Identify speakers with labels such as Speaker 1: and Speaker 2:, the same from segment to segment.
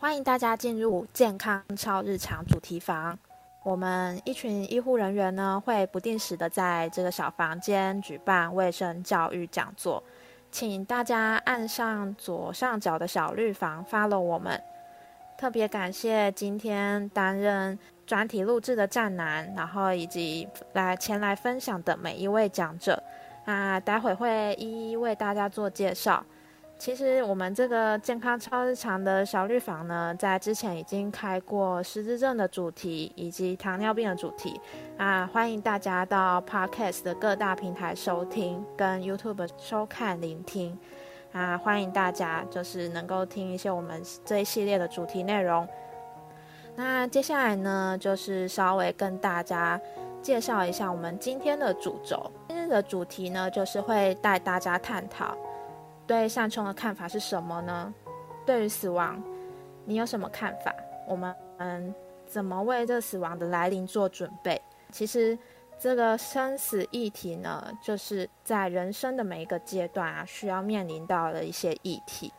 Speaker 1: 欢迎大家进入健康超日常主题房。我们一群医护人员呢，会不定时的在这个小房间举办卫生教育讲座，请大家按上左上角的小绿房 follow 我们。特别感谢今天担任专题录制的战男，然后以及来前来分享的每一位讲者。那待会会一一为大家做介绍。其实我们这个健康超日常的小绿房呢，在之前已经开过失智症的主题以及糖尿病的主题啊，欢迎大家到 Podcast 的各大平台收听，跟 YouTube 收看聆听啊，欢迎大家就是能够听一些我们这一系列的主题内容。那接下来呢，就是稍微跟大家介绍一下我们今天的主轴。今日的主题呢，就是会带大家探讨。对善冲的看法是什么呢？对于死亡，你有什么看法？我们嗯，怎么为这死亡的来临做准备？其实，这个生死议题呢，就是在人生的每一个阶段啊，需要面临到的一些议题。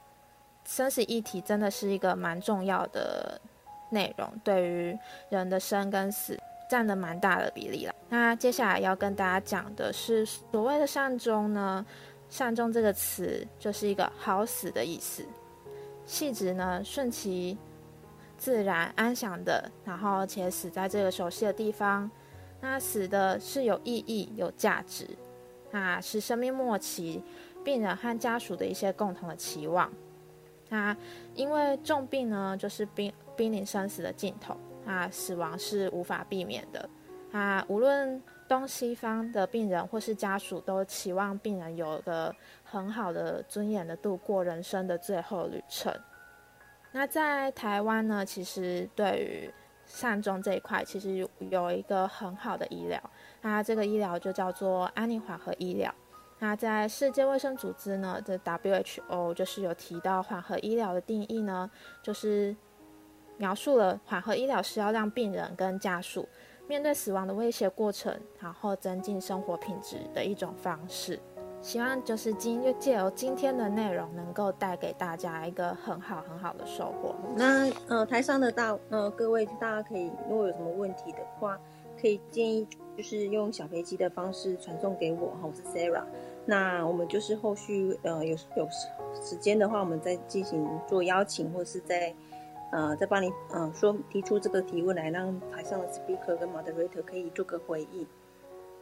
Speaker 1: 生死议题真的是一个蛮重要的内容，对于人的生跟死占的蛮大的比例了。那接下来要跟大家讲的是，所谓的善终呢？善终这个词就是一个好死的意思，细指呢顺其自然、安详的，然后且死在这个熟悉的地方。那死的是有意义、有价值，那是生命末期病人和家属的一些共同的期望。那因为重病呢，就是濒濒临生死的尽头，那死亡是无法避免的。啊，无论。东西方的病人或是家属都期望病人有个很好的尊严的度过人生的最后旅程。那在台湾呢，其实对于善终这一块，其实有有一个很好的医疗。那这个医疗就叫做安宁缓和医疗。那在世界卫生组织呢，这 WHO 就是有提到缓和医疗的定义呢，就是描述了缓和医疗是要让病人跟家属。面对死亡的威胁过程，然后增进生活品质的一种方式。希望就是今就借由今天的内容，能够带给大家一个很好很好的收获。
Speaker 2: 那呃，台上的大呃各位，大家可以如果有什么问题的话，可以建议就是用小飞机的方式传送给我哈，我是 Sarah。那我们就是后续呃有有时间的话，我们再进行做邀请，或是在。呃，再帮你呃说提出这个提问来，让台上的 speaker 跟 moderator 可以做个回应。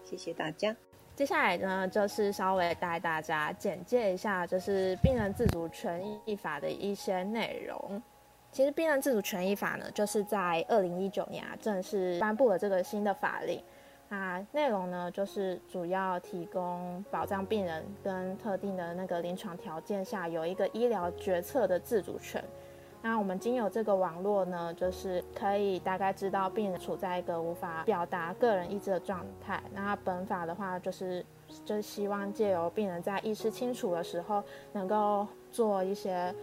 Speaker 2: 谢谢大家。
Speaker 1: 接下来呢，就是稍微带大家简介一下，就是病人自主权益法的一些内容。其实，病人自主权益法呢，就是在二零一九年啊，正式颁布了这个新的法令。那内容呢，就是主要提供保障病人跟特定的那个临床条件下，有一个医疗决策的自主权。那我们经由这个网络呢，就是可以大概知道病人处在一个无法表达个人意志的状态。那本法的话，就是就是希望借由病人在意识清楚的时候，能够做一些。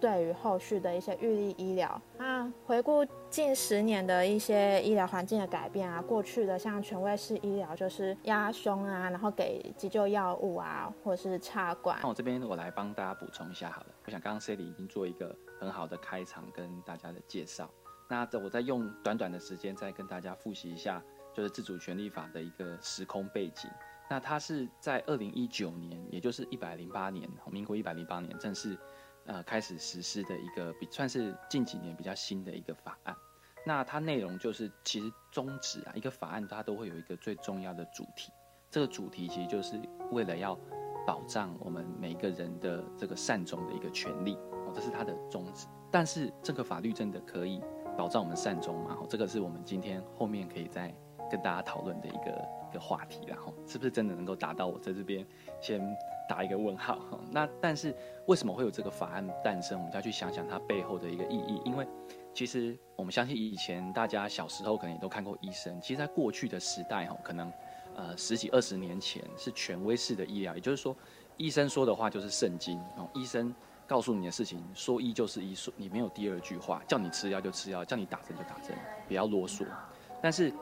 Speaker 1: 对于后续的一些预立医疗那，回顾近十年的一些医疗环境的改变啊，过去的像权威式医疗就是压胸啊，然后给急救药物啊，或者是插管。
Speaker 3: 那我这边我来帮大家补充一下好了。我想刚刚 Sally 已经做一个很好的开场跟大家的介绍，那我再用短短的时间再跟大家复习一下，就是自主权利法的一个时空背景。那它是在二零一九年，也就是一百零八年，民国一百零八年正式。呃，开始实施的一个比算是近几年比较新的一个法案，那它内容就是其实宗旨啊，一个法案它都会有一个最重要的主题，这个主题其实就是为了要保障我们每一个人的这个善终的一个权利这是它的宗旨。但是这个法律真的可以保障我们善终吗？哦，这个是我们今天后面可以再跟大家讨论的一个一个话题，然后是不是真的能够达到我在这边先。打一个问号。那但是为什么会有这个法案诞生？我们就要去想想它背后的一个意义。因为其实我们相信以前大家小时候可能也都看过医生。其实，在过去的时代哈，可能呃十几二十年前是权威式的医疗，也就是说，医生说的话就是圣经哦。医生告诉你的事情，说一就是一，说你没有第二句话，叫你吃药就吃药，叫你打针就打针，不要啰嗦。但是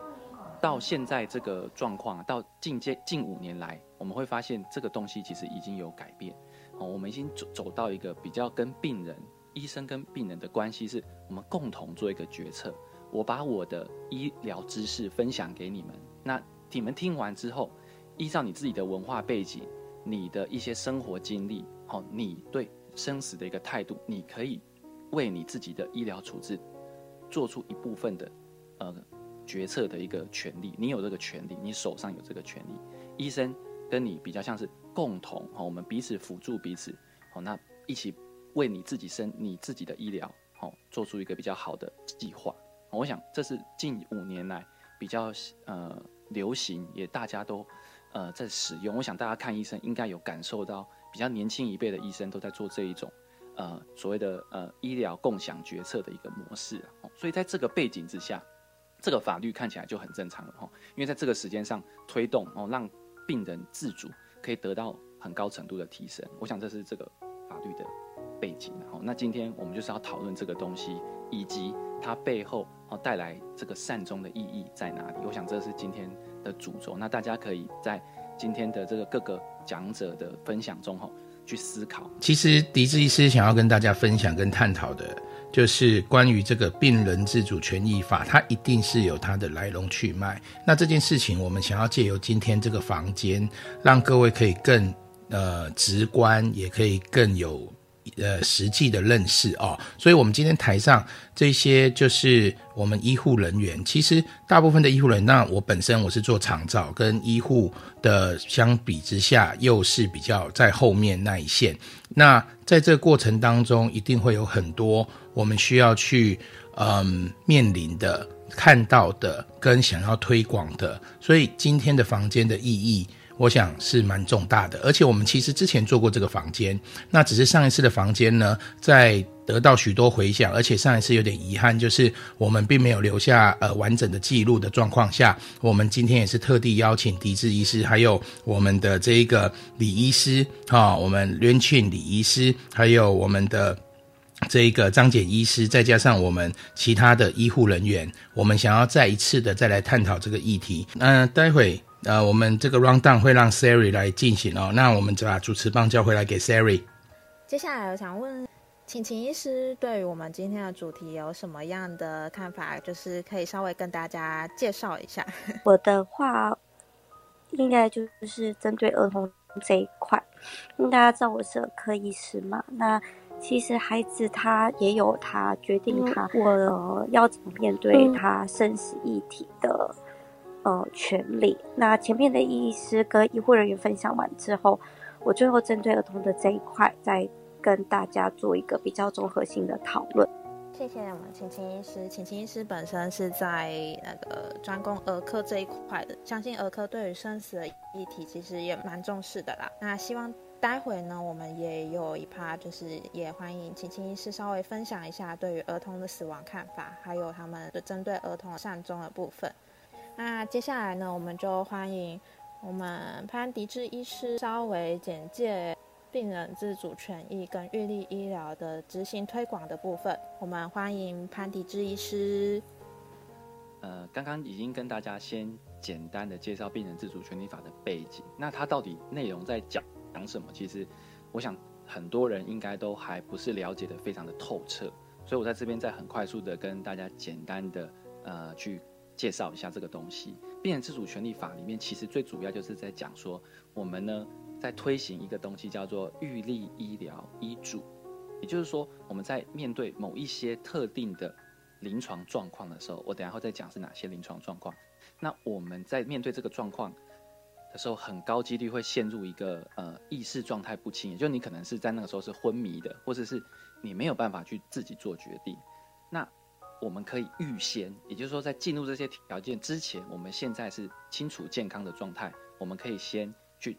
Speaker 3: 到现在这个状况，到近近近五年来。我们会发现这个东西其实已经有改变，哦，我们已经走走到一个比较跟病人医生跟病人的关系是我们共同做一个决策。我把我的医疗知识分享给你们，那你们听完之后，依照你自己的文化背景、你的一些生活经历，好，你对生死的一个态度，你可以为你自己的医疗处置做出一部分的呃决策的一个权利。你有这个权利，你手上有这个权利。医生跟你比较像是共同，好，我们彼此辅助彼此，好，那一起为你自己生你自己的医疗，好，做出一个比较好的计划。我想这是近五年来比较呃流行，也大家都呃在使用。我想大家看医生应该有感受到，比较年轻一辈的医生都在做这一种呃所谓的呃医疗共享决策的一个模式。所以在这个背景之下，这个法律看起来就很正常了哈。因为在这个时间上推动哦，让病人自主可以得到很高程度的提升。我想这是这个法律的背景。好，那今天我们就是要讨论这个东西以及。它背后哦带来这个善终的意义在哪里？我想这是今天的主轴。那大家可以在今天的这个各个讲者的分享中哈去思考。
Speaker 4: 其实狄志医师想要跟大家分享跟探讨的，就是关于这个病人自主权益法，它一定是有它的来龙去脉。那这件事情，我们想要借由今天这个房间，让各位可以更呃直观，也可以更有。呃，实际的认识哦，所以，我们今天台上这些就是我们医护人员。其实，大部分的医护人员，那我本身我是做长照，跟医护的相比之下，又是比较在后面那一线。那在这个过程当中，一定会有很多我们需要去嗯面临的、看到的，跟想要推广的。所以，今天的房间的意义。我想是蛮重大的，而且我们其实之前做过这个房间，那只是上一次的房间呢，在得到许多回响，而且上一次有点遗憾，就是我们并没有留下呃完整的记录的状况下，我们今天也是特地邀请狄志医师，还有我们的这一个李医师，哈，我们渊庆李医师，还有我们的这一个张简医师，再加上我们其他的医护人员，我们想要再一次的再来探讨这个议题。那待会。呃，我们这个 round down 会让 Siri 来进行哦。那我们就把主持棒交回来给 Siri。
Speaker 1: 接下来我想问，请秦医师对于我们今天的主题有什么样的看法？就是可以稍微跟大家介绍一下。
Speaker 5: 我的话，应该就是针对儿童这一块。因为大家知道我是儿科医师嘛，那其实孩子他也有他决定他我要怎么面对他生死议题的。呃，权利。那前面的医师跟医护人员分享完之后，我最后针对儿童的这一块，再跟大家做一个比较综合性的讨论。
Speaker 1: 谢谢我们晴晴医师。晴晴医师本身是在那个专攻儿科这一块的，相信儿科对于生死的议题其实也蛮重视的啦。那希望待会呢，我们也有一趴，就是也欢迎晴晴医师稍微分享一下对于儿童的死亡看法，还有他们的针对儿童善终的部分。那接下来呢，我们就欢迎我们潘迪志医师稍微简介病人自主权益跟预立医疗的执行推广的部分。我们欢迎潘迪志医师。
Speaker 3: 呃，刚刚已经跟大家先简单的介绍病人自主权利法的背景，那它到底内容在讲讲什么？其实我想很多人应该都还不是了解的非常的透彻，所以我在这边再很快速的跟大家简单的呃去。介绍一下这个东西，病人自主权利法里面其实最主要就是在讲说，我们呢在推行一个东西叫做预立医疗医嘱，也就是说我们在面对某一些特定的临床状况的时候，我等下会再讲是哪些临床状况。那我们在面对这个状况的时候，很高几率会陷入一个呃意识状态不清，也就你可能是在那个时候是昏迷的，或者是你没有办法去自己做决定。那我们可以预先，也就是说，在进入这些条件之前，我们现在是清楚健康的状态，我们可以先去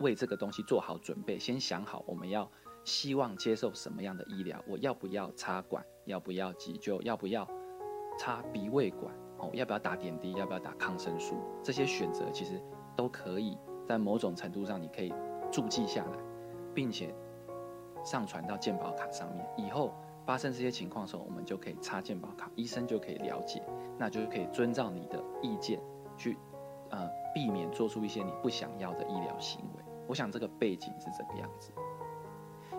Speaker 3: 为这个东西做好准备，先想好我们要希望接受什么样的医疗，我要不要插管，要不要急救，要不要插鼻胃管，哦，要不要打点滴，要不要打抗生素，这些选择其实都可以在某种程度上你可以注记下来，并且上传到健保卡上面，以后。发生这些情况的时候，我们就可以插健保卡，医生就可以了解，那就可以遵照你的意见去，呃，避免做出一些你不想要的医疗行为。我想这个背景是这个样子。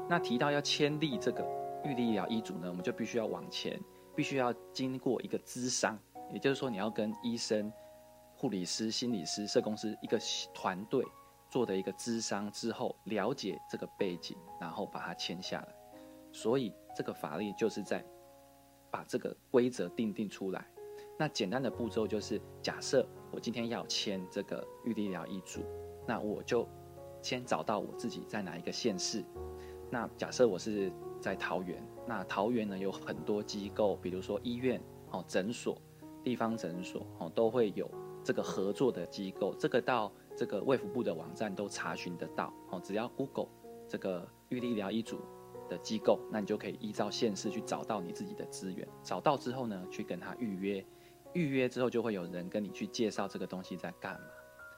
Speaker 3: 那提到要签立这个预立医疗医嘱呢，我们就必须要往前，必须要经过一个咨商，也就是说你要跟医生、护理师、心理师、社工师一个团队做的一个咨商之后，了解这个背景，然后把它签下来。所以这个法律就是在把这个规则定定出来。那简单的步骤就是，假设我今天要签这个预立疗医嘱，那我就先找到我自己在哪一个县市。那假设我是在桃园，那桃园呢有很多机构，比如说医院、哦诊所、地方诊所，哦都会有这个合作的机构，这个到这个卫福部的网站都查询得到，哦只要 Google 这个预立疗医嘱的机构，那你就可以依照县市去找到你自己的资源，找到之后呢，去跟他预约，预约之后就会有人跟你去介绍这个东西在干嘛，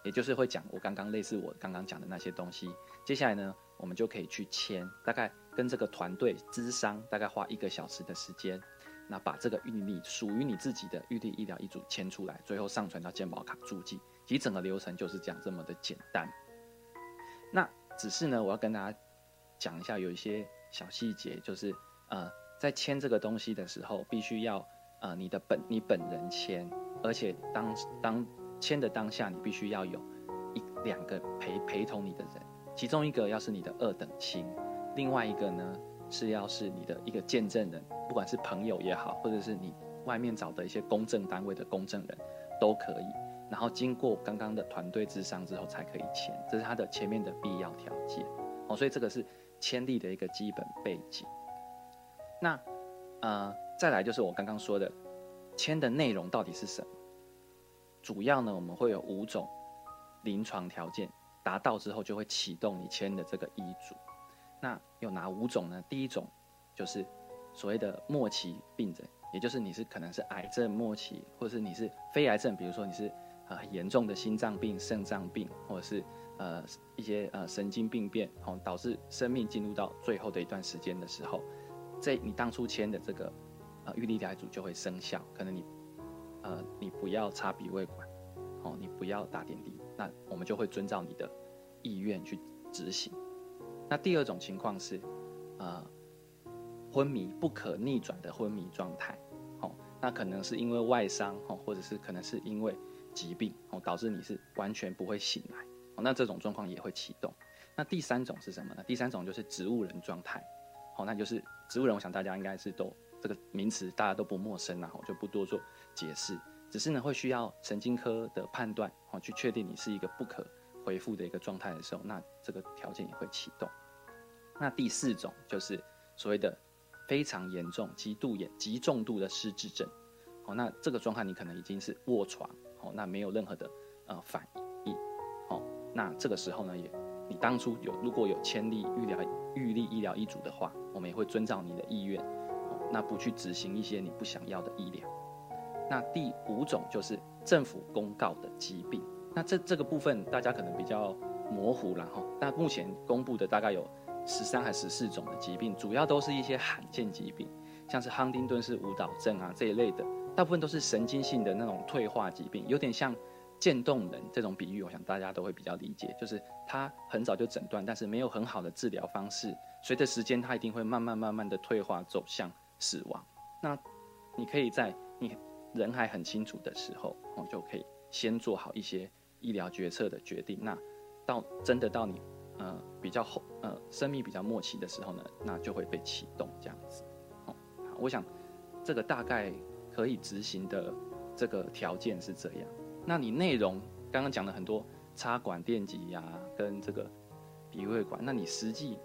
Speaker 3: 也就是会讲我刚刚类似我刚刚讲的那些东西，接下来呢。我们就可以去签，大概跟这个团队资商，大概花一个小时的时间，那把这个预立属于你自己的预定医疗一组签出来，最后上传到健保卡注记，其实整个流程就是这样这么的简单。那只是呢，我要跟大家讲一下，有一些小细节，就是呃，在签这个东西的时候，必须要呃你的本你本人签，而且当当签的当下，你必须要有一两个陪陪同你的人。其中一个要是你的二等亲，另外一个呢是要是你的一个见证人，不管是朋友也好，或者是你外面找的一些公证单位的公证人，都可以。然后经过刚刚的团队智商之后才可以签，这是他的前面的必要条件。哦，所以这个是签立的一个基本背景。那呃，再来就是我刚刚说的签的内容到底是什么？主要呢，我们会有五种临床条件。达到之后就会启动你签的这个医嘱。那有哪五种呢？第一种就是所谓的末期病人，也就是你是可能是癌症末期，或者是你是非癌症，比如说你是呃严重的心脏病、肾脏病，或者是呃一些呃神经病变，哦导致生命进入到最后的一段时间的时候，这你当初签的这个呃预立疗组就会生效。可能你呃你不要插鼻胃管，哦你不要打点滴。那我们就会遵照你的意愿去执行。那第二种情况是，呃，昏迷不可逆转的昏迷状态，哦，那可能是因为外伤，哦，或者是可能是因为疾病，哦，导致你是完全不会醒来，哦，那这种状况也会启动。那第三种是什么呢？第三种就是植物人状态，好，那就是植物人，我想大家应该是都这个名词大家都不陌生啦，我就不多做解释。只是呢，会需要神经科的判断哦，去确定你是一个不可回复的一个状态的时候，那这个条件也会启动。那第四种就是所谓的非常严重、极度严、极重度的失智症哦，那这个状态你可能已经是卧床哦，那没有任何的呃反应哦，那这个时候呢，也你当初有如果有签立预疗预立医疗医嘱的话，我们也会遵照你的意愿哦，那不去执行一些你不想要的医疗。那第五种就是政府公告的疾病，那这这个部分大家可能比较模糊，然后，那目前公布的大概有十三还十四种的疾病，主要都是一些罕见疾病，像是亨丁顿氏舞蹈症啊这一类的，大部分都是神经性的那种退化疾病，有点像渐冻人这种比喻，我想大家都会比较理解，就是他很早就诊断，但是没有很好的治疗方式，随着时间他一定会慢慢慢慢的退化走向死亡。那你可以在你。人还很清楚的时候，哦，就可以先做好一些医疗决策的决定。那到真的到你呃比较后呃生命比较末期的时候呢，那就会被启动这样子。哦，我想这个大概可以执行的这个条件是这样。那你内容刚刚讲了很多插管电极呀，跟这个鼻胃管，那你实际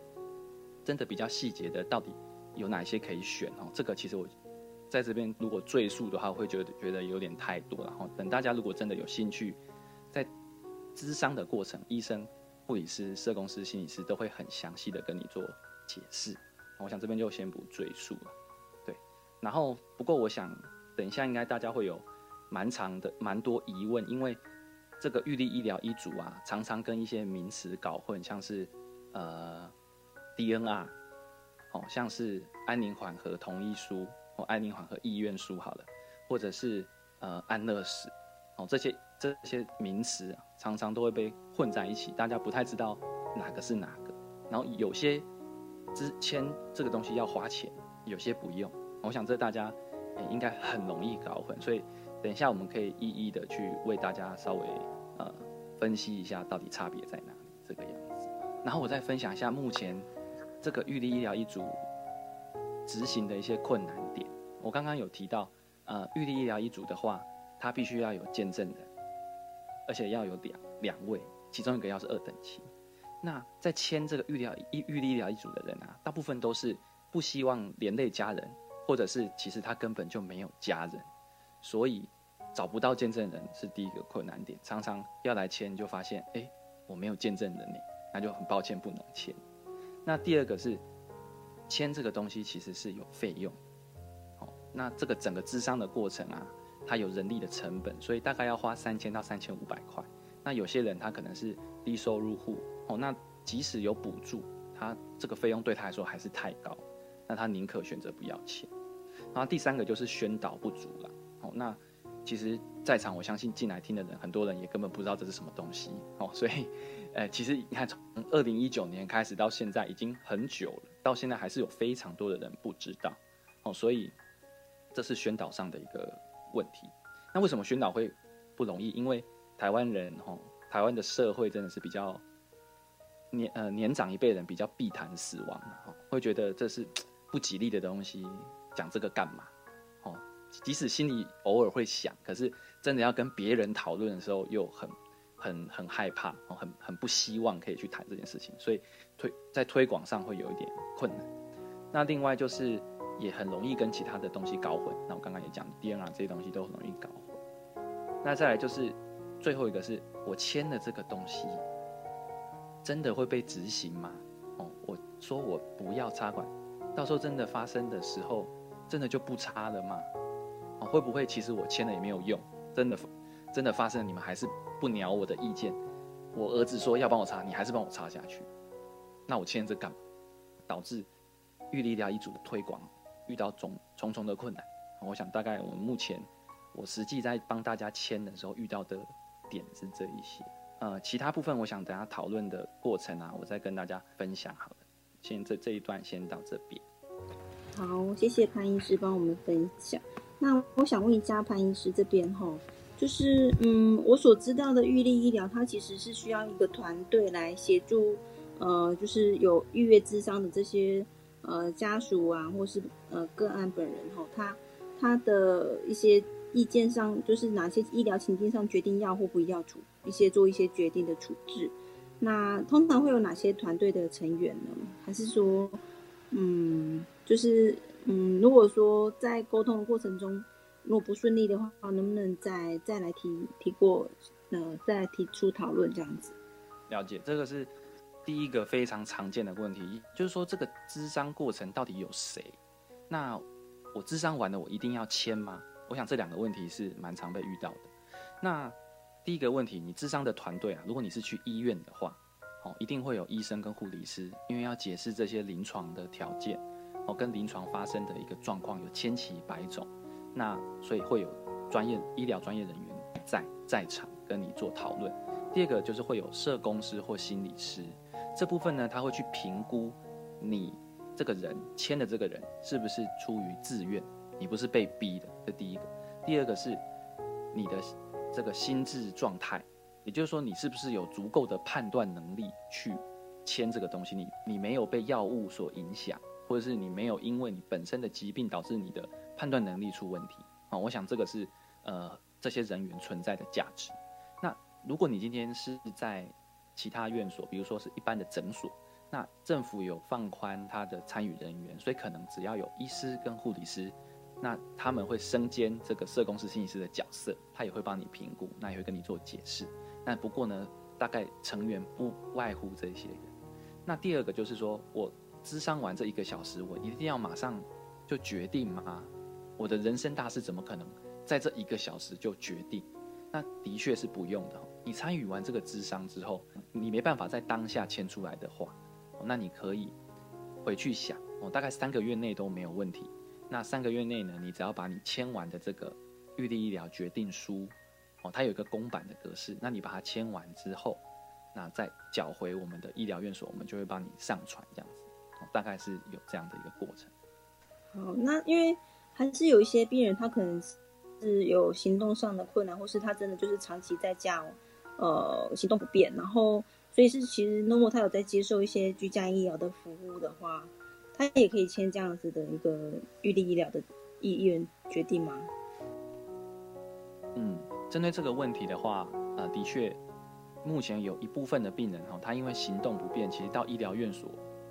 Speaker 3: 真的比较细节的到底有哪些可以选哦？这个其实我。在这边，如果赘述的话，会觉得觉得有点太多。然后等大家如果真的有兴趣，在咨商的过程，医生、护理师、社工师、心理师都会很详细的跟你做解释。我想这边就先不赘述了。对，然后不过我想等一下应该大家会有蛮长的、蛮多疑问，因为这个预立医疗医嘱啊，常常跟一些名词搞混，像是呃 DNR，哦，像是安宁缓和同意书。哦，安宁缓和意愿书好了，或者是呃安乐死，哦这些这些名词，常常都会被混在一起，大家不太知道哪个是哪个。然后有些之签这个东西要花钱，有些不用。我想这大家应该很容易搞混，所以等一下我们可以一一的去为大家稍微呃分析一下到底差别在哪里这个样子。然后我再分享一下目前这个玉立医疗一组执行的一些困难点。我刚刚有提到，呃，玉立医疗一组的话，它必须要有见证人，而且要有两两位，其中一个要是二等亲。那在签这个玉立医玉立医疗一组的人啊，大部分都是不希望连累家人。或者是其实他根本就没有家人，所以找不到见证人是第一个困难点。常常要来签，就发现哎，我没有见证人呢，那就很抱歉不能签。那第二个是签这个东西其实是有费用，哦，那这个整个智商的过程啊，它有人力的成本，所以大概要花三千到三千五百块。那有些人他可能是低收入户，哦，那即使有补助，他这个费用对他来说还是太高。那他宁可选择不要钱，然后第三个就是宣导不足了。哦，那其实在场我相信进来听的人，很多人也根本不知道这是什么东西。哦，所以，呃，其实你看从二零一九年开始到现在已经很久了，到现在还是有非常多的人不知道。哦，所以这是宣导上的一个问题。那为什么宣导会不容易？因为台湾人，哦，台湾的社会真的是比较年呃年长一辈人比较避谈死亡，哦，会觉得这是。不吉利的东西，讲这个干嘛？哦，即使心里偶尔会想，可是真的要跟别人讨论的时候，又很、很、很害怕，哦，很、很不希望可以去谈这件事情，所以推在推广上会有一点困难。那另外就是也很容易跟其他的东西搞混。那我刚刚也讲，DNA 这些东西都很容易搞混。那再来就是最后一个是我签的这个东西，真的会被执行吗？哦，我说我不要插管。到时候真的发生的时候，真的就不插了吗？哦，会不会其实我签了也没有用？真的，真的发生，你们还是不鸟我的意见？我儿子说要帮我插，你还是帮我插下去？那我签这干嘛？导致玉立疗一组的推广遇到重重重的困难。我想大概我们目前我实际在帮大家签的时候遇到的点是这一些。呃，其他部分我想等下讨论的过程啊，我再跟大家分享好了。先这这一段先到这边。
Speaker 2: 好，谢谢潘医师帮我们分享。那我想问一下潘医师这边哈，就是嗯，我所知道的玉立医疗，它其实是需要一个团队来协助，呃，就是有预约智商的这些呃家属啊，或是呃个案本人哈，他他的一些意见上，就是哪些医疗情境上决定要或不要处一些做一些决定的处置。那通常会有哪些团队的成员呢？还是说，嗯，就是嗯，如果说在沟通的过程中，如果不顺利的话，能不能再再来提提过，呃，再提出讨论这样子？
Speaker 3: 了解，这个是第一个非常常见的问题，就是说这个智商过程到底有谁？那我智商完了，我一定要签吗？我想这两个问题是蛮常被遇到的。那第一个问题，你智商的团队啊，如果你是去医院的话，哦，一定会有医生跟护理师，因为要解释这些临床的条件，哦，跟临床发生的一个状况有千奇百种，那所以会有专业医疗专业人员在在场跟你做讨论。第二个就是会有社工师或心理师，这部分呢，他会去评估你这个人签的这个人是不是出于自愿，你不是被逼的，这第一个。第二个是你的。这个心智状态，也就是说，你是不是有足够的判断能力去签这个东西？你你没有被药物所影响，或者是你没有因为你本身的疾病导致你的判断能力出问题啊？我想这个是呃这些人员存在的价值。那如果你今天是在其他院所，比如说是一般的诊所，那政府有放宽他的参与人员，所以可能只要有医师跟护理师。那他们会身兼这个社工师、心理师的角色，他也会帮你评估，那也会跟你做解释。那不过呢，大概成员不外乎这些人。那第二个就是说，我咨商完这一个小时，我一定要马上就决定吗？我的人生大事怎么可能在这一个小时就决定？那的确是不用的。你参与完这个咨商之后，你没办法在当下签出来的话，那你可以回去想，哦，大概三个月内都没有问题。那三个月内呢，你只要把你签完的这个预立医疗决定书，哦，它有一个公版的格式，那你把它签完之后，那再缴回我们的医疗院所，我们就会帮你上传这样子，大概是有这样的一个过程。
Speaker 2: 好，那因为还是有一些病人，他可能是有行动上的困难，或是他真的就是长期在家，呃，行动不便，然后所以是其实 Normo 他有在接受一些居家医疗的服务的话，他也可以签这样子的一个预立医疗的意愿决定吗？
Speaker 3: 嗯，针对这个问题的话，呃，的确，目前有一部分的病人哈，他因为行动不便，其实到医疗院所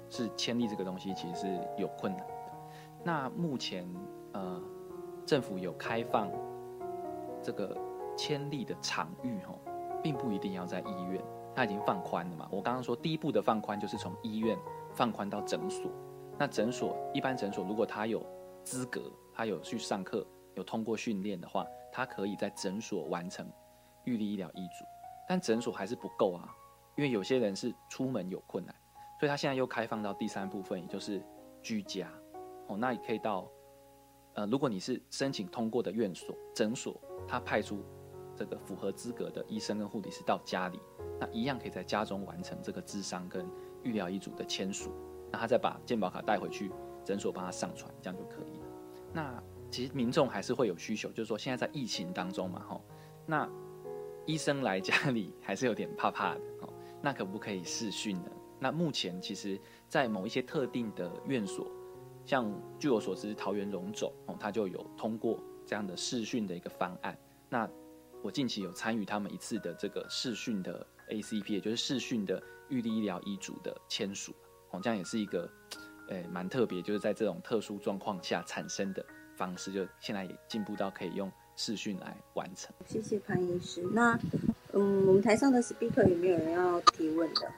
Speaker 3: 是签立这个东西，其实是有困难的。那目前呃，政府有开放这个签立的场域哈，并不一定要在医院，它已经放宽了嘛。我刚刚说第一步的放宽就是从医院放宽到诊所。那诊所一般诊所如果他有资格，他有去上课，有通过训练的话。他可以在诊所完成预立医疗医嘱，但诊所还是不够啊，因为有些人是出门有困难，所以他现在又开放到第三部分，也就是居家。哦，那也可以到，呃，如果你是申请通过的院所、诊所，他派出这个符合资格的医生跟护理师到家里，那一样可以在家中完成这个智商跟预疗医嘱的签署，那他再把健保卡带回去诊所帮他上传，这样就可以了。那。其实民众还是会有需求，就是说现在在疫情当中嘛，吼，那医生来家里还是有点怕怕的，吼，那可不可以视讯呢？那目前其实，在某一些特定的院所，像据我所知，桃园荣总哦，他就有通过这样的视讯的一个方案。那我近期有参与他们一次的这个视讯的 ACP，也就是视讯的预立医疗医嘱的签署，哦，这样也是一个，诶，蛮特别，就是在这种特殊状况下产生的。方式就现在也进步到可以用视讯来完成。
Speaker 2: 谢谢潘医师。那嗯，我们台上的 speaker 有没有人要提问的？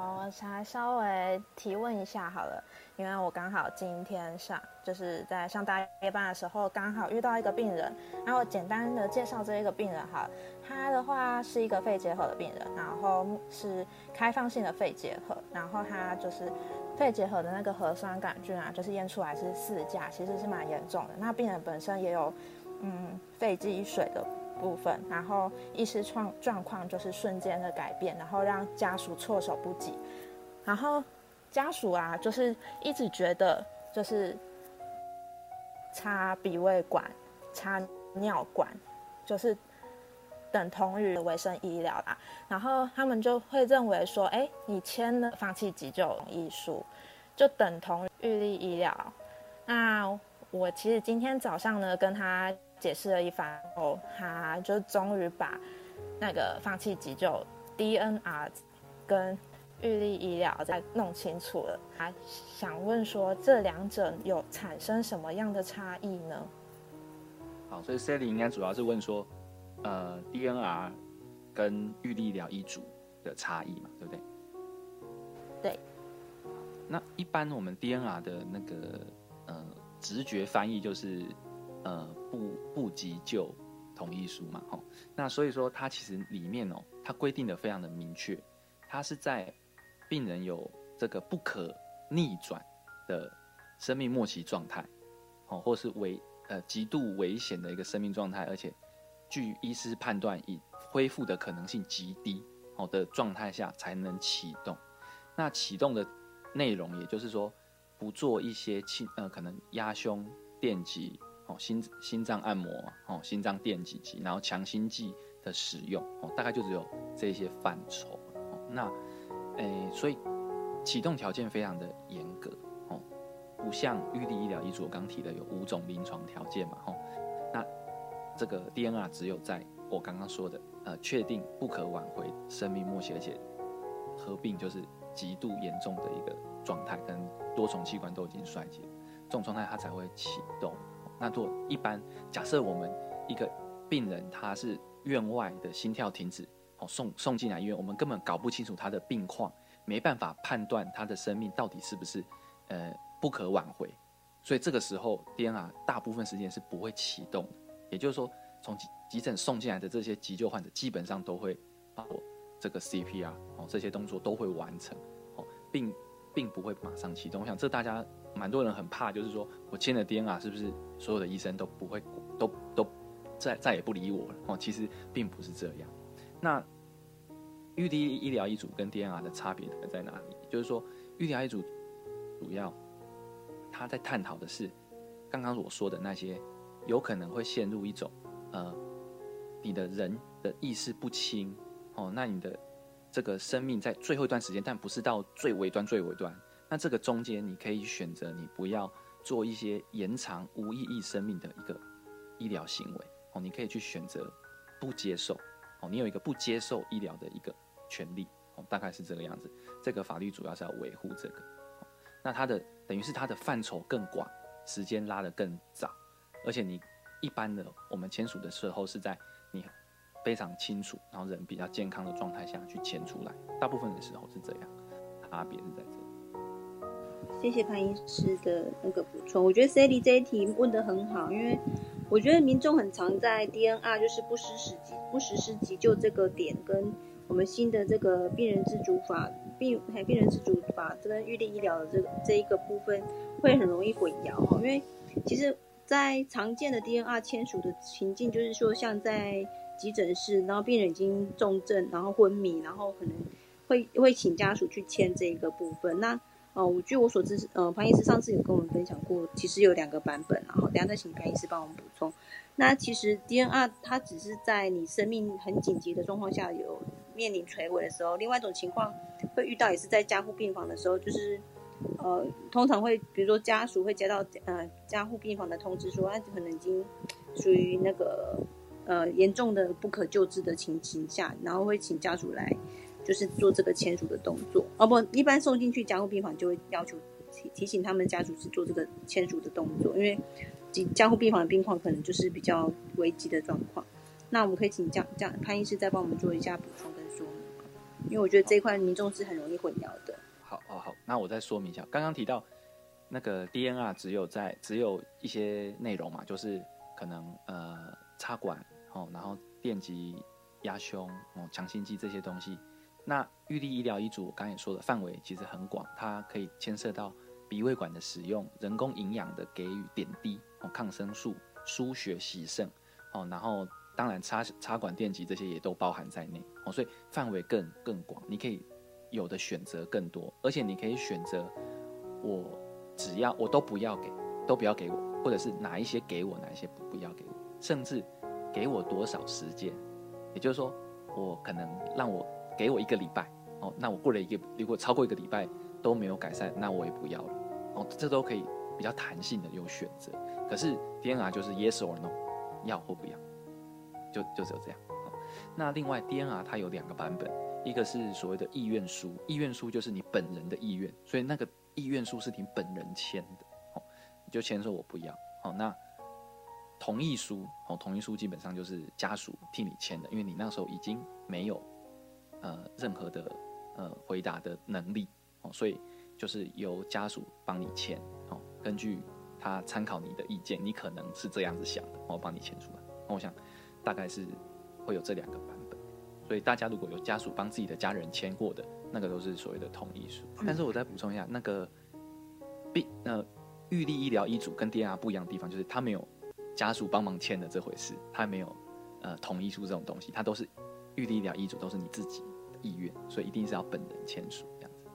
Speaker 1: 我才稍微提问一下好了，因为我刚好今天上就是在上大夜班的时候，刚好遇到一个病人，然后简单的介绍这一个病人哈，他的话是一个肺结核的病人，然后是开放性的肺结核，然后他就是。肺结核的那个核酸杆菌啊，就是验出来是四价，其实是蛮严重的。那病人本身也有，嗯，肺积水的部分，然后意识状状况就是瞬间的改变，然后让家属措手不及。然后家属啊，就是一直觉得就是插鼻胃管、插尿管，就是。等同于卫生医疗啦，然后他们就会认为说，哎，你签了放弃急救医书，就等同于预立医疗。那我其实今天早上呢，跟他解释了一番后，他就终于把那个放弃急救 DNR 跟预立医疗再弄清楚了。他想问说，这两者有产生什么样的差异呢？
Speaker 3: 好，所以 Sally 应该主要是问说。呃，DNR 跟预立医疗医嘱的差异嘛，对不对？
Speaker 1: 对。
Speaker 3: 那一般我们 DNR 的那个呃直觉翻译就是呃不不急救同意书嘛，吼。那所以说它其实里面哦，它规定的非常的明确，它是在病人有这个不可逆转的生命末期状态，哦，或是危呃极度危险的一个生命状态，而且。据医师判断，以恢复的可能性极低，好的状态下才能启动。那启动的内容，也就是说，不做一些轻呃可能压胸电击，哦心心脏按摩，哦心脏电击机，然后强心剂的使用，哦大概就只有这些范畴。那诶，所以启动条件非常的严格，哦，不像预立医疗医嘱我刚提的有五种临床条件嘛，吼。这个 DNR 只有在我刚刚说的，呃，确定不可挽回生命末期，而且合并就是极度严重的一个状态，跟多重器官都已经衰竭，这种状态它才会启动。那做一般假设我们一个病人他是院外的心跳停止，哦，送送进来医院，我们根本搞不清楚他的病况，没办法判断他的生命到底是不是呃不可挽回，所以这个时候 DNR 大部分时间是不会启动的。也就是说，从急急诊送进来的这些急救患者，基本上都会把这个 CPR 哦，这些动作都会完成哦，并并不会马上启动。我想这大家蛮多人很怕，就是说我签了 DNR，是不是所有的医生都不会都都再再也不理我了？哦，其实并不是这样。那预立医疗医嘱跟 DNR 的差别在哪里？就是说，预疗医嘱主要他在探讨的是刚刚我说的那些，有可能会陷入一种呃，你的人的意识不清哦，那你的这个生命在最后一段时间，但不是到最尾端最尾端，那这个中间你可以选择你不要做一些延长无意义生命的一个医疗行为哦，你可以去选择不接受哦，你有一个不接受医疗的一个权利哦，大概是这个样子。这个法律主要是要维护这个，那它的等于是它的范畴更广，时间拉得更早，而且你一般的我们签署的时候是在你非常清楚，然后人比较健康的状态下去签出来，大部分的时候是这样，差别是在。
Speaker 2: 谢谢潘医师的那个补充，我觉得 Sally 这一题问的很好，因为我觉得民众很常在 DNR 就是不实施急不实施急救这个点跟我们新的这个病人自主法。病还病人自主法跟预立医疗的这个这一个部分会很容易混淆哈，因为其实，在常见的 DNR 签署的情境，就是说像在急诊室，然后病人已经重症，然后昏迷，然后可能会会请家属去签这一个部分。那呃，我据我所知，呃，潘医师上次有跟我们分享过，其实有两个版本，然后等下再请潘医师帮我们补充。那其实 DNR 它只是在你生命很紧急的状况下有。面临垂危的时候，另外一种情况会遇到，也是在加护病房的时候，就是呃，通常会比如说家属会接到呃加护病房的通知，说他可能已经属于那个呃严重的不可救治的情形下，然后会请家属来就是做这个签署的动作。哦不，一般送进去加护病房就会要求提提醒他们家属是做这个签署的动作，因为加护病房的病况可能就是比较危急的状况。那我们可以请这样这样潘医师再帮我们做一下补充跟说明。因为我觉得这一块民众是很容易混淆的。
Speaker 3: 好，好，好，那我再说明一下，刚刚提到那个 DNR 只有在只有一些内容嘛，就是可能呃插管哦，然后电击压胸哦，强心剂这些东西。那预立医疗医嘱我刚才说的范围其实很广，它可以牵涉到鼻胃管的使用、人工营养的给予点滴哦、抗生素、输血洗肾哦，然后。当然，插插管电极这些也都包含在内哦，所以范围更更广，你可以有的选择更多，而且你可以选择我只要我都不要给，都不要给我，或者是哪一些给我，哪一些不不要给我，甚至给我多少时间，也就是说，我可能让我给我一个礼拜哦，那我过了一个如果超过一个礼拜都没有改善，那我也不要了哦，这都可以比较弹性的有选择。可是 DNR 就是 yes or no，要或不要。就就只有这样。那另外 DNR 它有两个版本，一个是所谓的意愿书，意愿书就是你本人的意愿，所以那个意愿书是你本人签的，哦，你就签说我不要。好，那同意书，哦，同意书基本上就是家属替你签的，因为你那时候已经没有呃任何的呃回答的能力，哦，所以就是由家属帮你签，哦，根据他参考你的意见，你可能是这样子想的，我帮你签出来。那我想。大概是会有这两个版本，所以大家如果有家属帮自己的家人签过的，那个都是所谓的同意书。但是我再补充一下，那个病呃预立医疗医嘱跟 DNR 不一样的地方，就是他没有家属帮忙签的这回事，他没有呃同意书这种东西，他都是预立医疗医嘱都是你自己的意愿，所以一定是要本人签署这样子。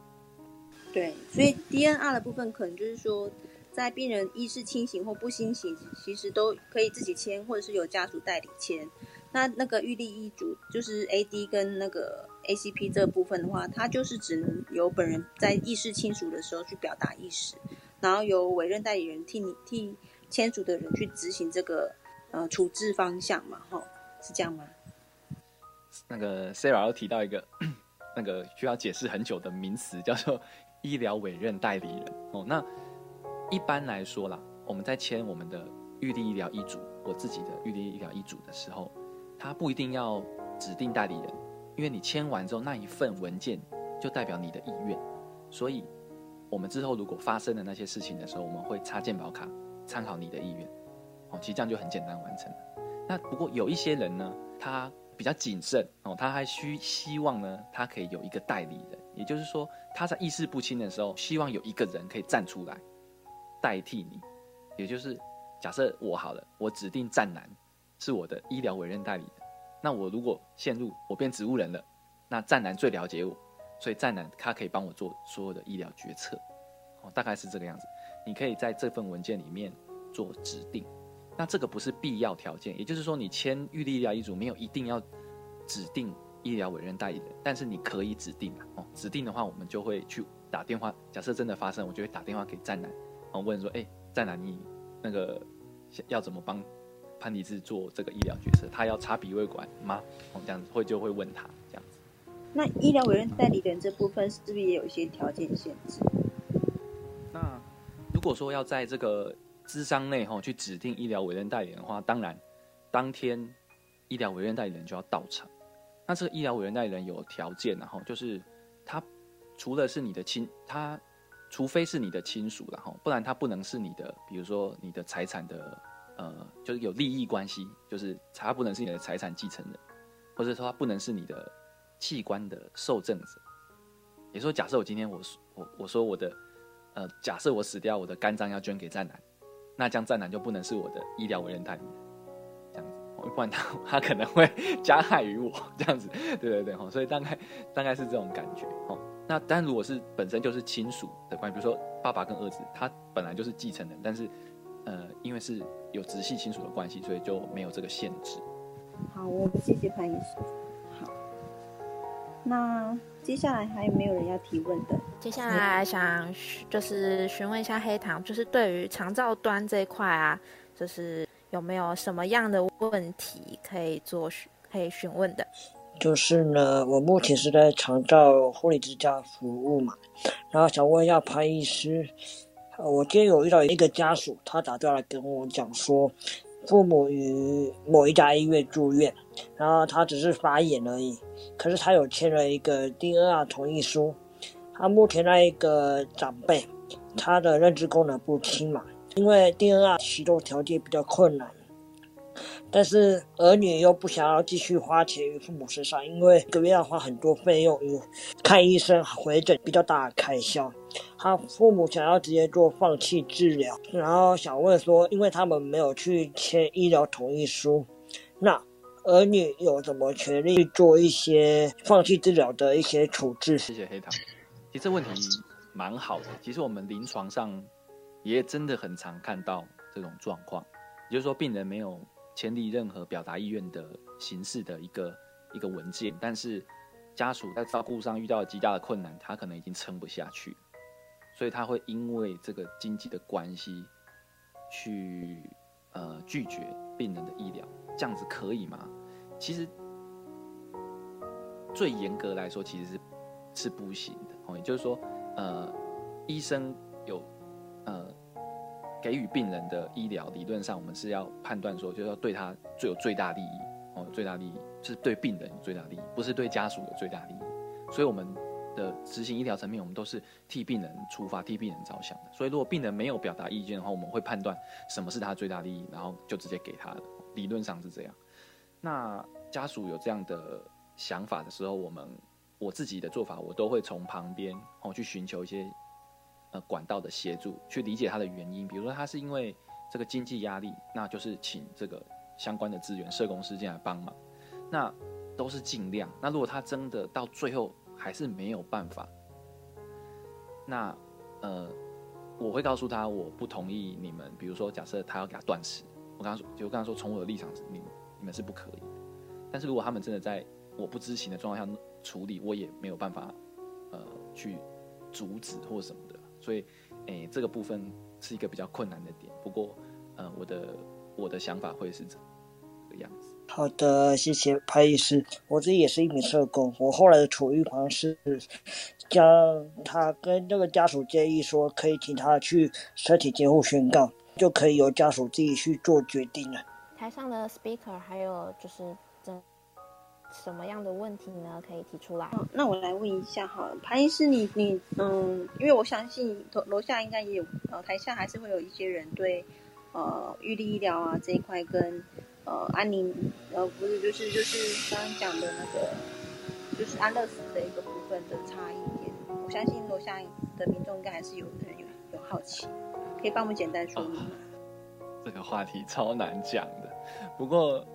Speaker 2: 对，所以 DNR 的部分可能就是说。在病人意识清醒或不清醒，其实都可以自己签，或者是有家属代理签。那那个预立医嘱就是 A D 跟那个 A C P 这部分的话，它就是只能由本人在意识清楚的时候去表达意识，然后由委任代理人替你替签署的人去执行这个呃处置方向嘛，哈，是这样吗？
Speaker 3: 那个 Sarah 又提到一个 那个需要解释很久的名词，叫做医疗委任代理人哦，那。一般来说啦，我们在签我们的预立医疗医嘱，我自己的预立医疗医嘱的时候，他不一定要指定代理人，因为你签完之后那一份文件就代表你的意愿，所以我们之后如果发生的那些事情的时候，我们会插健保卡参考你的意愿，哦，其实这样就很简单完成了。那不过有一些人呢，他比较谨慎哦，他还需希望呢，他可以有一个代理人，也就是说他在意识不清的时候，希望有一个人可以站出来。代替你，也就是假设我好了，我指定战男是我的医疗委任代理人。那我如果陷入我变植物人了，那战男最了解我，所以战男他可以帮我做所有的医疗决策。哦，大概是这个样子。你可以在这份文件里面做指定。那这个不是必要条件，也就是说，你签预立医疗遗嘱没有一定要指定医疗委任代理人，但是你可以指定啊。哦，指定的话，我们就会去打电话。假设真的发生，我就会打电话给战男，哦，问说，哎，战男，你那个要怎么帮潘迪志做这个医疗决策？他要插鼻胃管吗？哦，这样子会就会问他这样子。
Speaker 2: 那医疗委任代理人这部分是不是也有一些条件限制？
Speaker 3: 那如果说要在这个资商内哈去指定医疗委任代理人的话，当然当天医疗委任代理人就要到场。那这个医疗委任代理人有条件，然后就是他除了是你的亲，他除非是你的亲属，然后不然他不能是你的，比如说你的财产的呃，就是有利益关系，就是他不能是你的财产继承人，或者说他不能是你的器官的受赠者。也说，假设我今天我我我说我的呃，假设我死掉，我的肝脏要捐给战男。那这样战男就不能是我的医疗委任代理人，这样子，不然他他可能会加害于我，这样子，对对对，所以大概大概是这种感觉，哦，那但如果是本身就是亲属的关系，比如说爸爸跟儿子，他本来就是继承人，但是呃，因为是有直系亲属的关系，所以就没有这个限制。
Speaker 2: 好，我们谢谢潘医师。好，那。接下来还有没有人要提问的？
Speaker 1: 接下来想就是询问一下黑糖，就是对于长照端这一块啊，就是有没有什么样的问题可以做可以询问的？
Speaker 6: 就是呢，我目前是在长照护理之家服务嘛，然后想问一下潘医师，我今天有遇到一个家属，他打电话来跟我讲说，父母于某一家医院住院，然后他只是发炎而已。可是他有签了一个 DNR 同意书，他目前那一个长辈，他的认知功能不清嘛，因为 DNR 启动条件比较困难，但是儿女又不想要继续花钱于父母身上，因为一个月要花很多费用，与看医生、回诊比较大的开销，他父母想要直接做放弃治疗，然后想问说，因为他们没有去签医疗同意书，那。儿女有什么权利做一些放弃治疗的一些处置？
Speaker 3: 谢谢黑糖。其实这问题蛮好的。其实我们临床上也真的很常看到这种状况，也就是说，病人没有签订任何表达意愿的形式的一个一个文件，但是家属在照顾上遇到了极大的困难，他可能已经撑不下去，所以他会因为这个经济的关系去呃拒绝病人的医疗。这样子可以吗？其实最严格来说，其实是是不行的哦。也就是说，呃，医生有呃给予病人的医疗，理论上我们是要判断说，就是要对他最有最大利益哦，最大利益是对病人有最大利益，不是对家属有最大利益。所以我们的执行医疗层面，我们都是替病人出发，替病人着想的。所以如果病人没有表达意见的话，我们会判断什么是他最大利益，然后就直接给他了。理论上是这样，那家属有这样的想法的时候，我们我自己的做法，我都会从旁边哦去寻求一些管道的协助，去理解他的原因。比如说他是因为这个经济压力，那就是请这个相关的资源社工师进来帮忙，那都是尽量。那如果他真的到最后还是没有办法，那呃我会告诉他我不同意你们，比如说假设他要给他断食。我刚刚说，就刚刚说，从我的立场是，你你们是不可以。但是如果他们真的在我不知情的状况下处理，我也没有办法，呃，去阻止或什么。所以，诶，这个部分是一个比较困难的点。不过，呃，我的我的想法会是这个样子。
Speaker 6: 好的，谢谢潘医师。我自己也是一名社工，我后来的处遇方式，将他跟这个家属建议说，可以请他去身体监护宣告。就可以由家属自己去做决定了。
Speaker 1: 台上的 speaker 还有就是这什么样的问题呢？可以提出来。
Speaker 2: 嗯那我来问一下哈，潘医师，你你嗯，因为我相信楼楼下应该也有呃，台下还是会有一些人对呃预立医疗啊这一块跟呃安宁呃不是就是就是刚刚讲的那个就是安乐死的一个部分的差异点。我相信楼下的民众应该还是有人有有好奇。可以帮我们简单说明吗？
Speaker 3: 这个话题超难讲的。不过，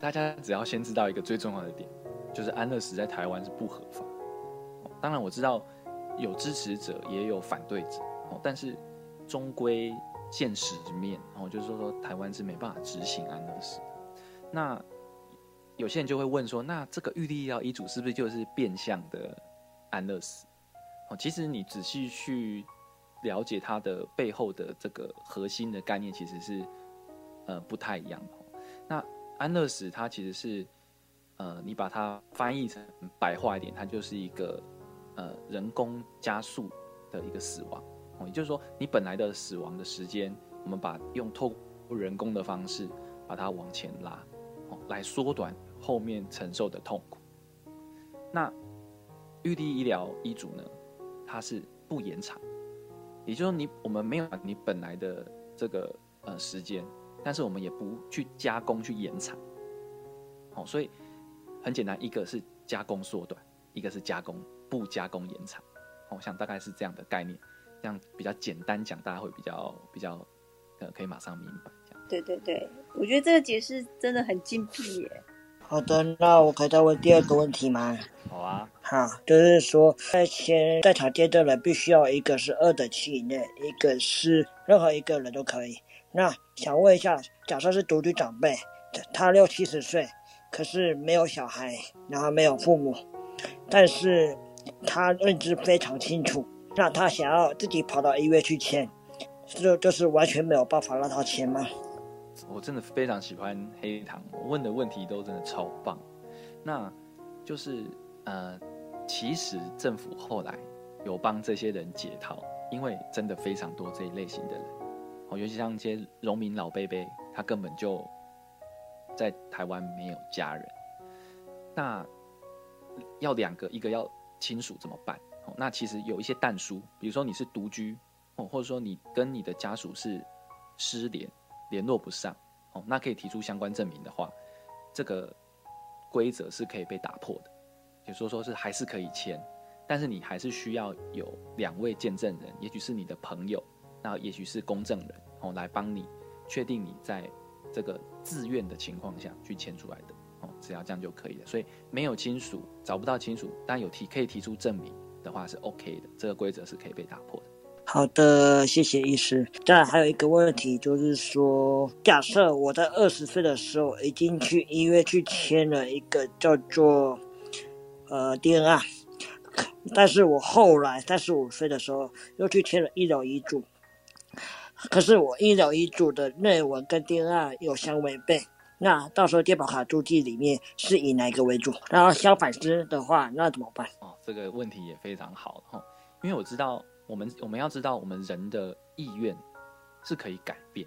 Speaker 3: 大家只要先知道一个最重要的点，就是安乐死在台湾是不合法。当然我知道有支持者也有反对者，哦但是终归现实面，哦，就是说台湾是没办法执行安乐死。那有些人就会问说，那这个预立医疗遗嘱是不是就是变相的安乐死？哦，其实你仔细去了解它的背后的这个核心的概念，其实是呃不太一样的。那安乐死它其实是呃，你把它翻译成白话一点，它就是一个呃人工加速的一个死亡。哦，也就是说，你本来的死亡的时间，我们把用透过人工的方式把它往前拉，哦，来缩短后面承受的痛苦。那预立医疗医嘱呢，它是不延长，也就是说，你我们没有把你本来的这个呃时间，但是我们也不去加工去延长。哦，所以很简单，一个是加工缩短，一个是加工不加工延长。我想大概是这样的概念。这样比较简单讲，大家会比较比较呃，可以马上明白。
Speaker 2: 对对对，我觉得这个解释真的很精辟耶。
Speaker 6: 好的，那我可以再问第二个问题吗？
Speaker 3: 好啊，
Speaker 6: 好，就是说，在先在场见证人必须要一个是二等七以内，一个是任何一个人都可以。那想问一下，假设是独居长辈，他六七十岁，可是没有小孩，然后没有父母，但是他认知非常清楚。那他想要自己跑到医院去签，就就是完全没有办法让他签吗？
Speaker 3: 我真的非常喜欢黑糖，我问的问题都真的超棒。那就是呃，其实政府后来有帮这些人解套，因为真的非常多这一类型的人，哦，尤其像一些农民老伯伯，他根本就在台湾没有家人，那要两个，一个要亲属怎么办？哦那其实有一些淡书，比如说你是独居，哦，或者说你跟你的家属是失联，联络不上，哦，那可以提出相关证明的话，这个规则是可以被打破的，也就说说是还是可以签，但是你还是需要有两位见证人，也许是你的朋友，那也许是公证人，哦，来帮你确定你在这个自愿的情况下去签出来的，哦，只要这样就可以了。所以没有亲属，找不到亲属，但有提可以提出证明。的话是 OK 的，这个规则是可以被打破的。
Speaker 6: 好的，谢谢医师。再还有一个问题，就是说，假设我在二十岁的时候已经去医院去签了一个叫做呃 DNA，但是我后来三十五岁的时候又去签了医疗遗嘱，可是我医疗遗嘱的内文跟 DNA 有相违背。那到时候电保卡注记里面是以哪个为主？然后相反之的话，那怎么办？
Speaker 3: 哦，这个问题也非常好哈，因为我知道我们我们要知道我们人的意愿是可以改变，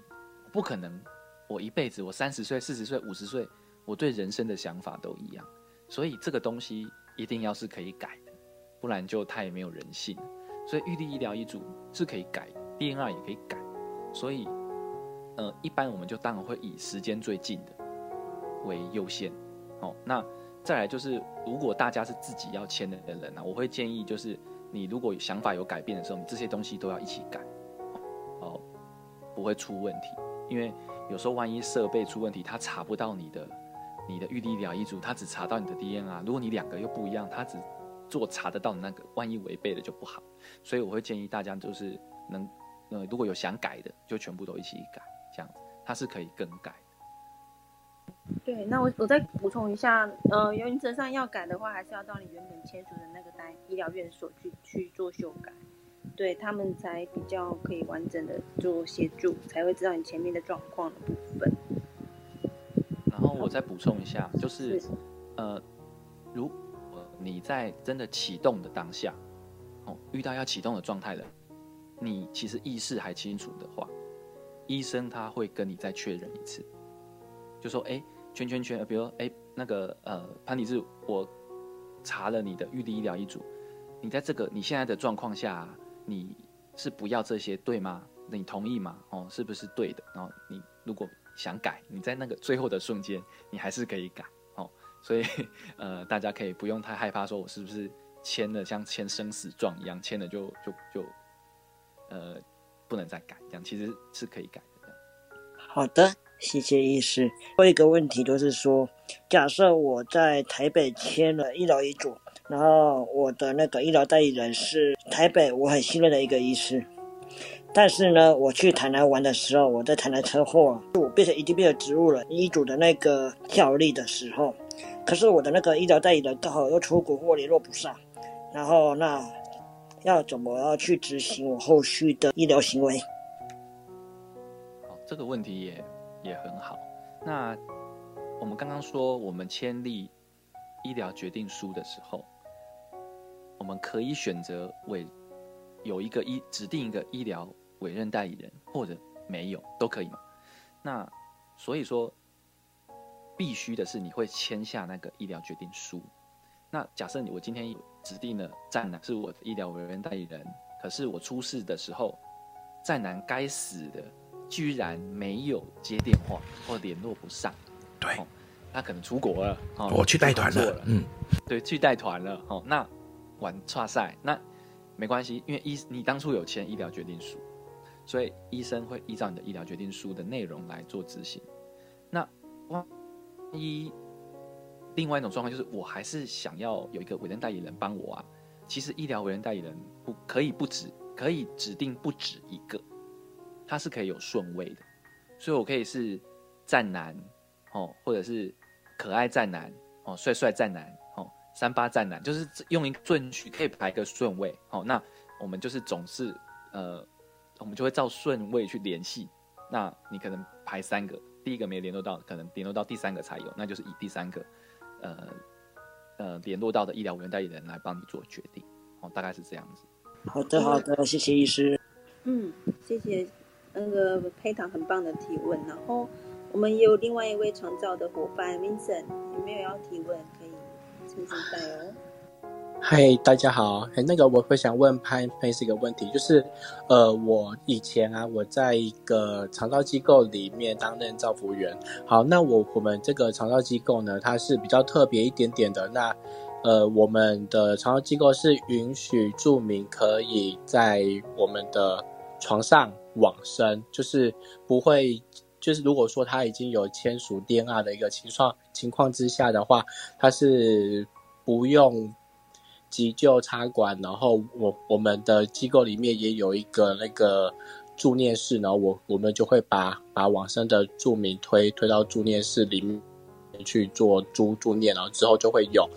Speaker 3: 不可能我一辈子我三十岁、四十岁、五十岁，我对人生的想法都一样，所以这个东西一定要是可以改的，不然就太没有人性。所以预立医疗遗嘱是可以改，DNA 也可以改，所以呃，一般我们就当然会以时间最近的。为优先，哦，那再来就是，如果大家是自己要签的人呢，我会建议就是，你如果想法有改变的时候，你这些东西都要一起改，哦，不会出问题。因为有时候万一设备出问题，他查不到你的你的预立医疗遗嘱，他只查到你的 DNA。如果你两个又不一样，他只做查得到的那个，万一违背了就不好。所以我会建议大家就是能，呃，如果有想改的，就全部都一起改，这样子它是可以更改。
Speaker 2: 对，那我我再补充一下，呃，原则上要改的话，还是要到你原本签署的那个单医疗院所去去做修改，对他们才比较可以完整的做协助，才会知道你前面的状况的部分。
Speaker 3: 然后我再补充一下，就是，呃，如果你在真的启动的当下，哦，遇到要启动的状态了，你其实意识还清楚的话，医生他会跟你再确认一次。就说哎，圈圈圈，比如说哎，那个呃，潘女士，我查了你的预立医疗医嘱，你在这个你现在的状况下，你是不要这些对吗？你同意吗？哦，是不是对的？然后你如果想改，你在那个最后的瞬间，你还是可以改哦。所以呃，大家可以不用太害怕，说我是不是签了像签生死状一样，签了就就就呃不能再改，这样其实是可以改的。
Speaker 6: 好的。谢谢医师。后一个问题就是说，假设我在台北签了医疗遗嘱，然后我的那个医疗代理人是台北我很信任的一个医师，但是呢，我去台南玩的时候，我在台南车祸，我变成已经变成植物人医嘱的那个效力的时候，可是我的那个医疗代理人刚好又出国或联络不上，然后那要怎么要去执行我后续的医疗行为？
Speaker 3: 好，这个问题也也很好。那我们刚刚说，我们签立医疗决定书的时候，我们可以选择委有一个医指定一个医疗委任代理人，或者没有都可以嘛。那所以说，必须的是你会签下那个医疗决定书。那假设你我今天指定了战男是我的医疗委员代理人，可是我出事的时候，战男该死的居然没有接电话或联络不上，
Speaker 4: 对，
Speaker 3: 他可能出国了，哦，
Speaker 4: 我去带团
Speaker 3: 了，
Speaker 4: 嗯，
Speaker 3: 对，去带团了，哦，那玩差赛那。没关系，因为医你当初有签医疗决定书，所以医生会依照你的医疗决定书的内容来做执行。那万一另外一种状况就是，我还是想要有一个委任代理人帮我啊。其实医疗委任代理人不可以不止，可以指定不止一个，它是可以有顺位的。所以我可以是战男哦，或者是可爱战男哦，帅帅战男哦。三八战男就是用一个顺序可以排个顺位，哦，那我们就是总是呃，我们就会照顺位去联系。那你可能排三个，第一个没联络到，可能联络到第三个才有，那就是以第三个呃呃联络到的医疗委员代理人来帮你做决定，哦，大概是这样子。
Speaker 6: 好的，好的，谢谢医师。
Speaker 2: 嗯，谢谢那个佩糖很棒的提问。然后我们也有另外一位长照的伙伴 Vincent，有没有要提问？可以。
Speaker 7: 嗨，大家好。哎，那个我会想问潘潘是一个问题，就是，呃，我以前啊，我在一个长照机构里面担任照服员。好，那我我们这个长照机构呢，它是比较特别一点点的。那，呃，我们的长照机构是允许住民可以在我们的床上往生，就是不会。就是如果说他已经有签署 DNA 的一个情况情况之下的话，他是不用急救插管，然后我我们的机构里面也有一个那个助念室，然后我我们就会把把往生的住民推推到助念室里面去做助助念，然后之后就会有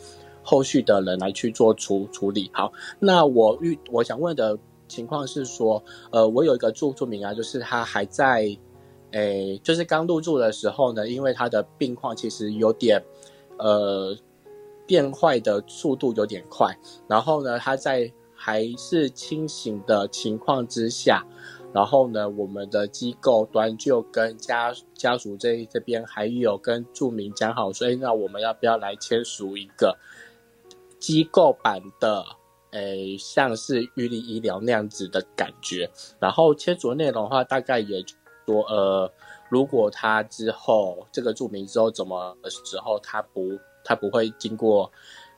Speaker 7: 后续的人来去做处处理。好，那我遇我想问的情况是说，呃，我有一个住住民啊，就是他还在。诶，就是刚入住的时候呢，因为他的病况其实有点，呃，变坏的速度有点快。然后呢，他在还是清醒的情况之下，然后呢，我们的机构端就跟家家属这这边还有跟住民讲好，所以那我们要不要来签署一个机构版的，诶，像是预立医疗那样子的感觉。然后签署内容的话，大概也。说呃，如果他之后这个注明之后怎么的时候，他不他不会经过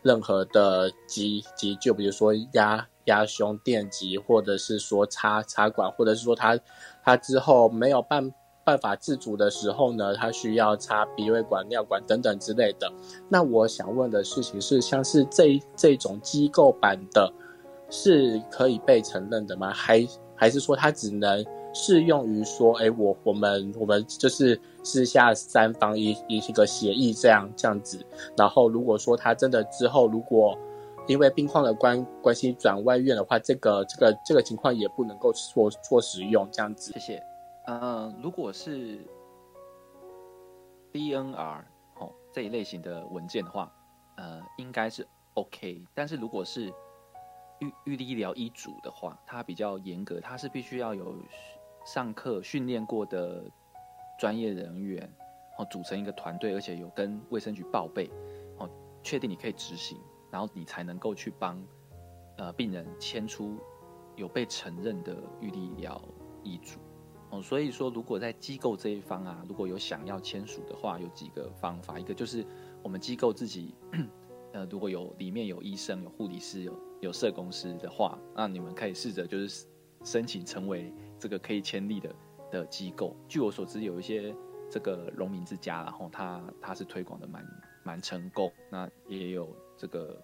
Speaker 7: 任何的急急救，比如说压压胸电击，或者是说插插管，或者是说他他之后没有办办法自主的时候呢，他需要插鼻胃管、尿管等等之类的。那我想问的事情是，像是这这种机构版的，是可以被承认的吗？还还是说它只能？适用于说，哎，我我们我们就是私下三方一一一个协议这样这样子。然后如果说他真的之后如果因为病况的关关系转外院的话，这个这个这个情况也不能够做做使用这样子。
Speaker 3: 谢谢。呃，如果是 DNR 哦这一类型的文件的话，呃，应该是 OK。但是如果是预预立医疗医嘱的话，它比较严格，它是必须要有。上课训练过的专业人员，哦，组成一个团队，而且有跟卫生局报备，哦，确定你可以执行，然后你才能够去帮，呃，病人签出有被承认的预立医疗医嘱，哦，所以说如果在机构这一方啊，如果有想要签署的话，有几个方法，一个就是我们机构自己，呃，如果有里面有医生、有护理师、有有社工师的话，那你们可以试着就是申请成为。这个可以签立的的机构，据我所知，有一些这个荣民之家，然后他他是推广的蛮蛮成功，那也有这个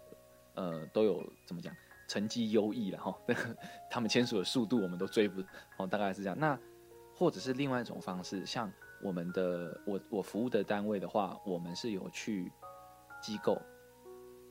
Speaker 3: 呃都有怎么讲成绩优异了哈，他们签署的速度我们都追不哦，大概是这样。那或者是另外一种方式，像我们的我我服务的单位的话，我们是有去机构，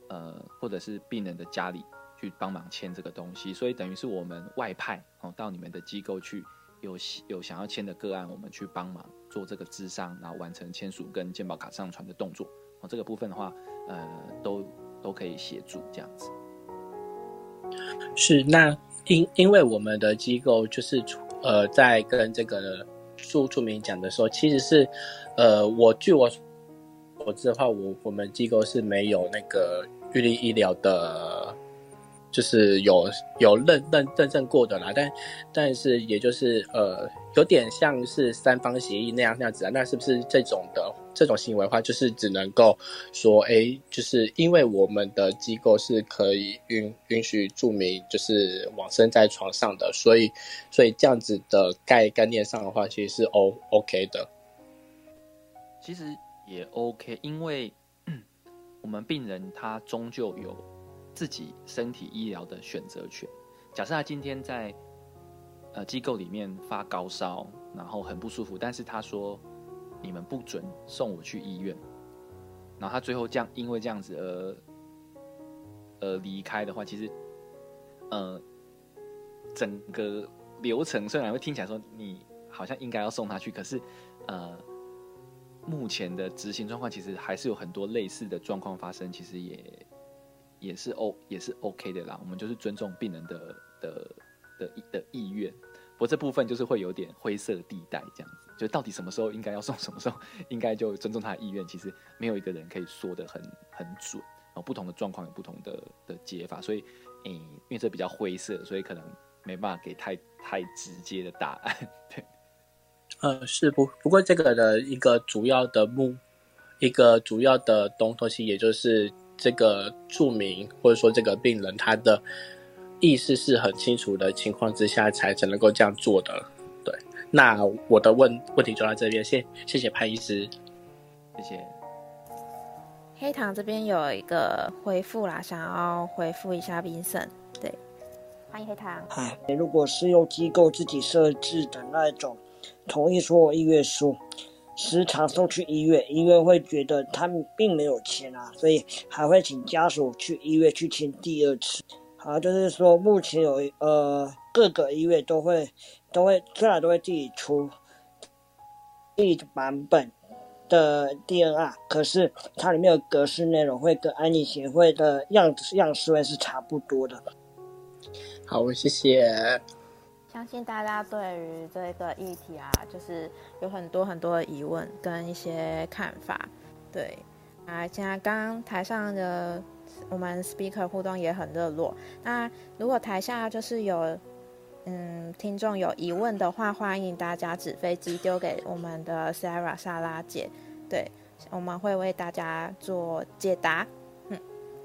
Speaker 3: 呃，或者是病人的家里去帮忙签这个东西，所以等于是我们外派哦到你们的机构去，有有想要签的个案，我们去帮忙做这个智商，然后完成签署跟健保卡上传的动作哦，这个部分的话，呃，都都可以协助这样子。
Speaker 7: 是，那因因为我们的机构就是呃，在跟这个住住民讲的时候，其实是，呃，我据我所知的话，我我们机构是没有那个预立医疗的。就是有有认认认证过的啦，但但是也就是呃，有点像是三方协议那样那样子啊。那是不是这种的这种行为的话，就是只能够说，哎，就是因为我们的机构是可以允允许注明就是往生在床上的，所以所以这样子的概概念上的话，其实是 O OK 的。
Speaker 3: 其实也 OK，因为 我们病人他终究有。自己身体医疗的选择权。假设他今天在呃机构里面发高烧，然后很不舒服，但是他说你们不准送我去医院，然后他最后这样因为这样子而而离开的话，其实呃整个流程虽然会听起来说你好像应该要送他去，可是呃目前的执行状况其实还是有很多类似的状况发生，其实也。也是 O 也是 OK 的啦，我们就是尊重病人的的的的意愿，不过这部分就是会有点灰色地带这样子，就到底什么时候应该要送，什么时候 应该就尊重他的意愿，其实没有一个人可以说的很很准，然后不同的状况有不同的的解法，所以嗯，因为这比较灰色，所以可能没办法给太太直接的答案。对，
Speaker 7: 呃，是不不过这个的一个主要的目，一个主要的东东西，也就是。这个著名或者说这个病人，他的意识是很清楚的情况之下，才才能够这样做的。对，那我的问问题就到这边，谢谢谢潘医师，
Speaker 3: 谢谢。
Speaker 1: 黑糖这边有一个回复啦，想要回复一下冰森，对，欢迎黑糖。
Speaker 6: 哎，如果是由机构自己设置的那种，同意说医院书。时常送去医院，医院会觉得他们并没有签啊，所以还会请家属去医院去签第二次。好，就是说目前有呃各个医院都会都会虽然都会自己出一版本的 DNR，可是它里面的格式内容会跟安利协会的样子样式会是差不多的。
Speaker 7: 好，谢谢。
Speaker 1: 相信大家对于这个议题啊，就是有很多很多的疑问跟一些看法。对，啊，现在刚刚台上的我们 speaker 互动也很热络。那如果台下就是有嗯听众有疑问的话，欢迎大家纸飞机丢给我们的 Sarah 莎拉姐，对，我们会为大家做解答。